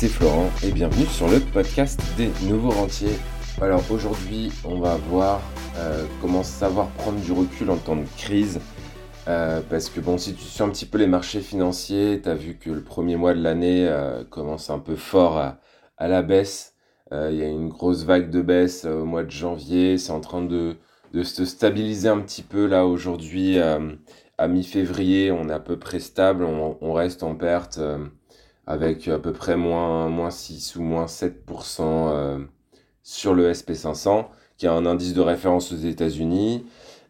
c'est Florent et bienvenue sur le podcast des nouveaux rentiers. Alors aujourd'hui, on va voir euh, comment savoir prendre du recul en temps de crise. Euh, parce que bon, si tu suis un petit peu les marchés financiers, tu as vu que le premier mois de l'année euh, commence un peu fort à, la baisse. Il y a une grosse vague de baisse au mois de janvier. C'est en train de, se stabiliser un petit peu là aujourd'hui. à mi-février, on est à peu près stable. on reste en perte avec à peu près moins, moins 6 ou moins 7% euh, sur le SP500, qui est un indice de référence aux États-Unis.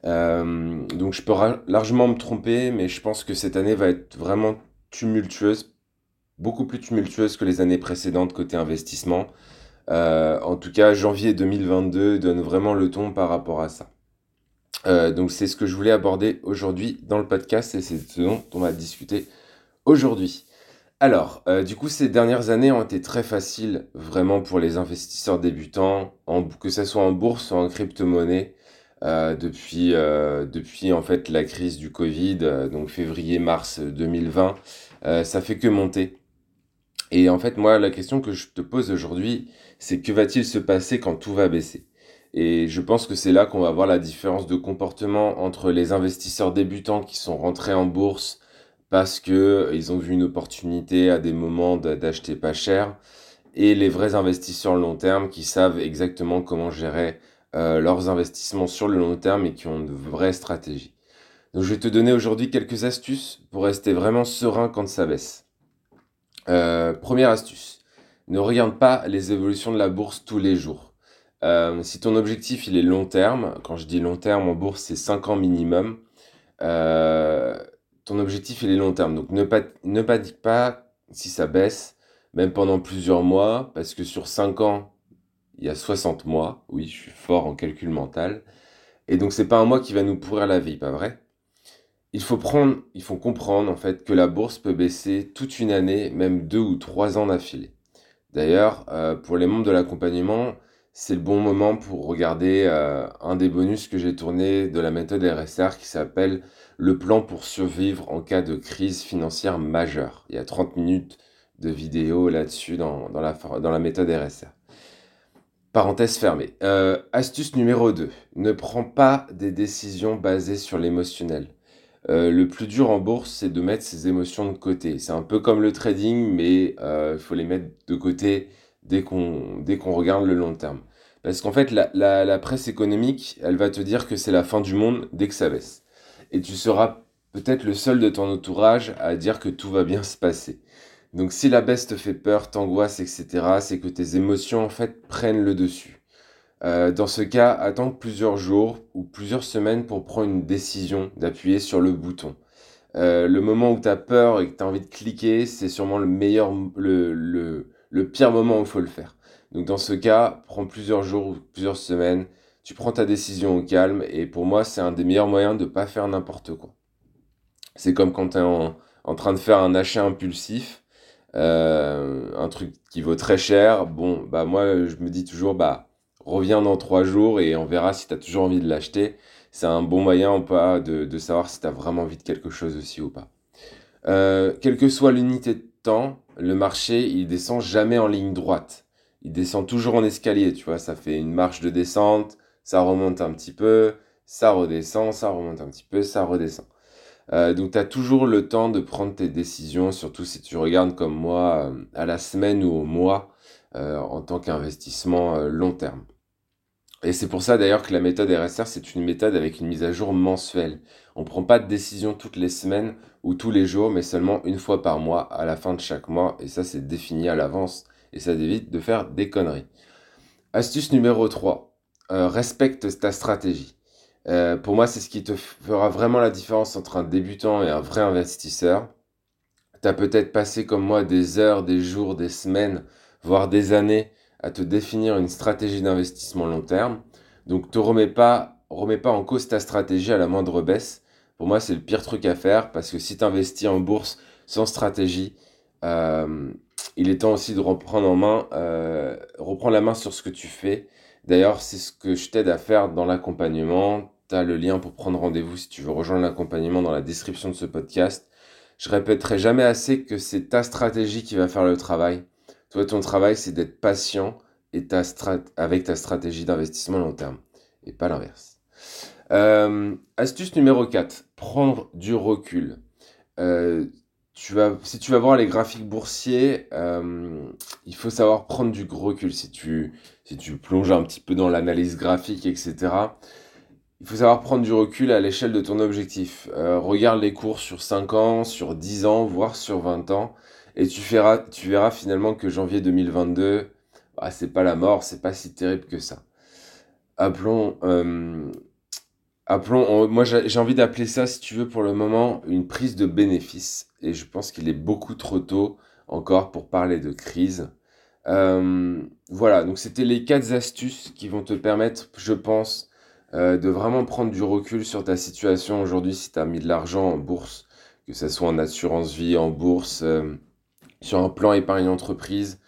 Euh, donc je peux largement me tromper, mais je pense que cette année va être vraiment tumultueuse, beaucoup plus tumultueuse que les années précédentes côté investissement. Euh, en tout cas, janvier 2022 donne vraiment le ton par rapport à ça. donc c'est ce que je voulais aborder aujourd'hui dans le podcast et c'est ce dont on va discuter aujourd'hui. Alors, euh, du coup, ces dernières années ont été très faciles vraiment pour les investisseurs débutants, que ce soit en bourse ou en crypto-monnaie, euh, depuis, euh, depuis en fait la crise du Covid, donc février-mars 2020, ça fait que monter. Et en fait, moi, la question que je te pose aujourd'hui, c'est que va-t-il se passer quand tout va baisser? Et je pense que c'est là qu'on va voir la différence de comportement entre les investisseurs débutants qui sont rentrés en bourse parce que euh, ils ont vu une opportunité à des moments d'acheter pas cher et les vrais investisseurs long terme qui savent exactement comment gérer euh, leurs investissements sur le long terme et qui ont de vraies stratégies. Donc je vais te donner aujourd'hui quelques astuces pour rester vraiment serein quand ça baisse. Euh, première astuce, ne regarde pas les évolutions de la bourse tous les jours. si ton objectif il est long terme, quand je dis long terme en bourse c'est 5 ans minimum, objectif il est long terme. Donc ne, pas, ne panique pas si ça baisse, même pendant plusieurs mois, parce que sur 5 ans, il y a 60 mois. Oui, je suis fort en calcul mental. Et donc c'est pas un mois qui va nous pourrir la vie, pas vrai? Il faut prendre, il faut comprendre en fait que la bourse peut baisser toute une année, même deux ou trois ans d'affilée. D'ailleurs, euh, pour les membres de l'accompagnement, c'est le bon moment pour regarder euh, un des bonus que j'ai tourné de la méthode RSR qui s'appelle le plan pour survivre en cas de crise financière majeure. Il y a 30 minutes de vidéo là-dessus dans, dans, la, dans la méthode RSR. Parenthèse fermée. Euh, astuce numéro 2. Ne prends pas des décisions basées sur l'émotionnel. Euh, le plus dur en bourse, c'est de mettre ses émotions de côté. C'est un peu comme le trading, mais il faut les mettre de côté dès qu'on qu'on regarde le long terme. Parce qu'en fait, la, la, la presse économique, elle va te dire que c'est la fin du monde dès que ça baisse et tu seras peut-être le seul de ton entourage à dire que tout va bien se passer. Donc si la baisse te fait peur, t'angoisse, etc., c'est que tes émotions en fait prennent le dessus. Euh, dans ce cas, attends plusieurs jours ou plusieurs semaines pour prendre une décision d'appuyer sur le bouton. Euh, le moment où tu as peur et que tu as envie de cliquer, c'est sûrement le meilleur, le, le, le pire moment où il faut le faire. Donc dans ce cas, prends plusieurs jours ou plusieurs semaines tu prends ta décision au calme et pour moi c'est un des meilleurs moyens de ne pas faire n'importe quoi. C'est comme quand tu es en, train de faire un achat impulsif, euh, un truc qui vaut très cher, bon bah moi je me dis toujours bah reviens dans trois jours et on verra si tu as toujours envie de l'acheter. C'est un bon moyen ou pas de, savoir si tu as vraiment envie de quelque chose aussi ou pas. Euh, quelle que soit l'unité de temps, le marché il descend jamais en ligne droite. Il descend toujours en escalier, tu vois, ça fait une marche de descente, ça remonte un petit peu, ça redescend, ça remonte un petit peu, ça redescend. Euh, donc tu as toujours le temps de prendre tes décisions, surtout si tu regardes comme moi euh, à la semaine ou au mois euh, en tant qu'investissement long terme. Et c'est pour ça d'ailleurs que la méthode RSR, c'est une méthode avec une mise à jour mensuelle. On ne prend pas de décision toutes les semaines ou tous les jours, mais seulement une fois par mois à la fin de chaque mois. Et ça, c'est défini à l'avance et ça évite de faire des conneries. Astuce numéro 3. Euh, respecte ta stratégie. Euh, pour moi, c'est ce qui te fera vraiment la différence entre un débutant et un vrai investisseur. Tu as peut-être passé comme moi des heures, des jours, des semaines, voire des années à te définir une stratégie d'investissement long terme. Donc, te remets pas, remets pas en cause ta stratégie à la moindre baisse. Pour moi, c'est le pire truc à faire parce que si tu investis en bourse sans stratégie, euh, il est temps aussi de reprendre en main, reprendre la main sur ce que tu fais D'ailleurs, c'est ce que je t'aide à faire dans l'accompagnement. Tu as le lien pour prendre rendez-vous si tu veux rejoindre l'accompagnement dans la description de ce podcast. Je répéterai jamais assez que c'est ta stratégie qui va faire le travail. Toi, ton travail, c'est d'être patient avec ta stratégie d'investissement long terme et pas l'inverse. Euh, astuce numéro 4, prendre du recul. Euh, si tu vas voir les graphiques boursiers, euh, il faut savoir prendre du recul. Si tu, si tu plonges un petit peu dans l'analyse graphique, etc., il faut savoir prendre du recul à l'échelle de ton objectif. regarde les cours sur 5 ans, sur 10 ans, voire sur 20 ans, et tu, feras, tu verras finalement que janvier 2022, bah, c'est pas la mort, c'est pas si terrible que ça. Appelons, euh, appelons moi j'ai envie d'appeler ça, si tu veux, pour le moment, une prise de bénéfice. Et je pense qu'il est beaucoup trop tôt encore pour parler de crise. Euh, voilà, donc c'était les quatre astuces qui vont te permettre, je pense, euh, de vraiment prendre du recul sur ta situation aujourd'hui si tu as mis de l'argent en bourse, que ce soit en assurance vie, en bourse, sur un plan épargne entreprise.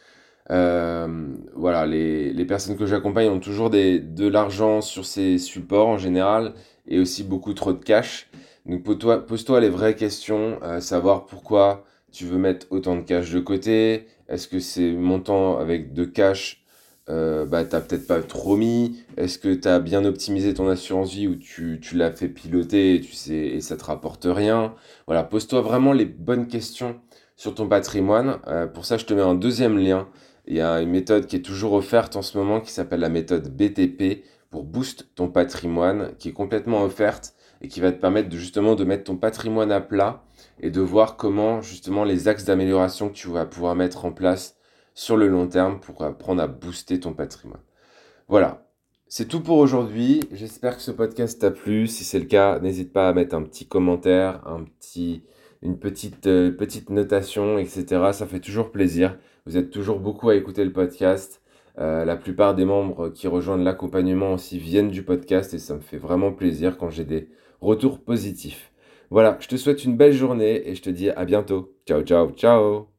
Euh, voilà, les, les, personnes que j'accompagne ont toujours des, de l'argent sur ces supports en général et aussi beaucoup trop de cash. Donc pose-toi pose les vraies questions, euh, savoir pourquoi tu veux mettre autant de cash de côté. Est-ce que ces montants avec de cash, euh, bah, t'as peut-être pas trop mis? Est-ce que tu as bien optimisé ton assurance vie ou tu, tu l'as fait piloter et, tu sais, et ça te rapporte rien? Voilà, pose-toi vraiment les bonnes questions sur ton patrimoine. Euh, pour ça, je te mets un deuxième lien. Il y a une méthode qui est toujours offerte en ce moment qui s'appelle la méthode BTP pour boost ton patrimoine, qui est complètement offerte et qui va te permettre de, justement de mettre ton patrimoine à plat et de voir comment justement les axes d'amélioration que tu vas pouvoir mettre en place sur le long terme pour apprendre à booster ton patrimoine. Voilà, c'est tout pour aujourd'hui. J'espère que ce podcast t'a plu. Si c'est le cas, n'hésite pas à mettre un petit commentaire, un petit une petite, euh, petite notation, etc. Ça fait toujours plaisir. Vous êtes toujours beaucoup à écouter le podcast. Euh, la plupart des membres qui rejoignent l'accompagnement aussi viennent du podcast et ça me fait vraiment plaisir quand j'ai des retours positifs. Voilà, je te souhaite une belle journée et je te dis à bientôt. Ciao, ciao, ciao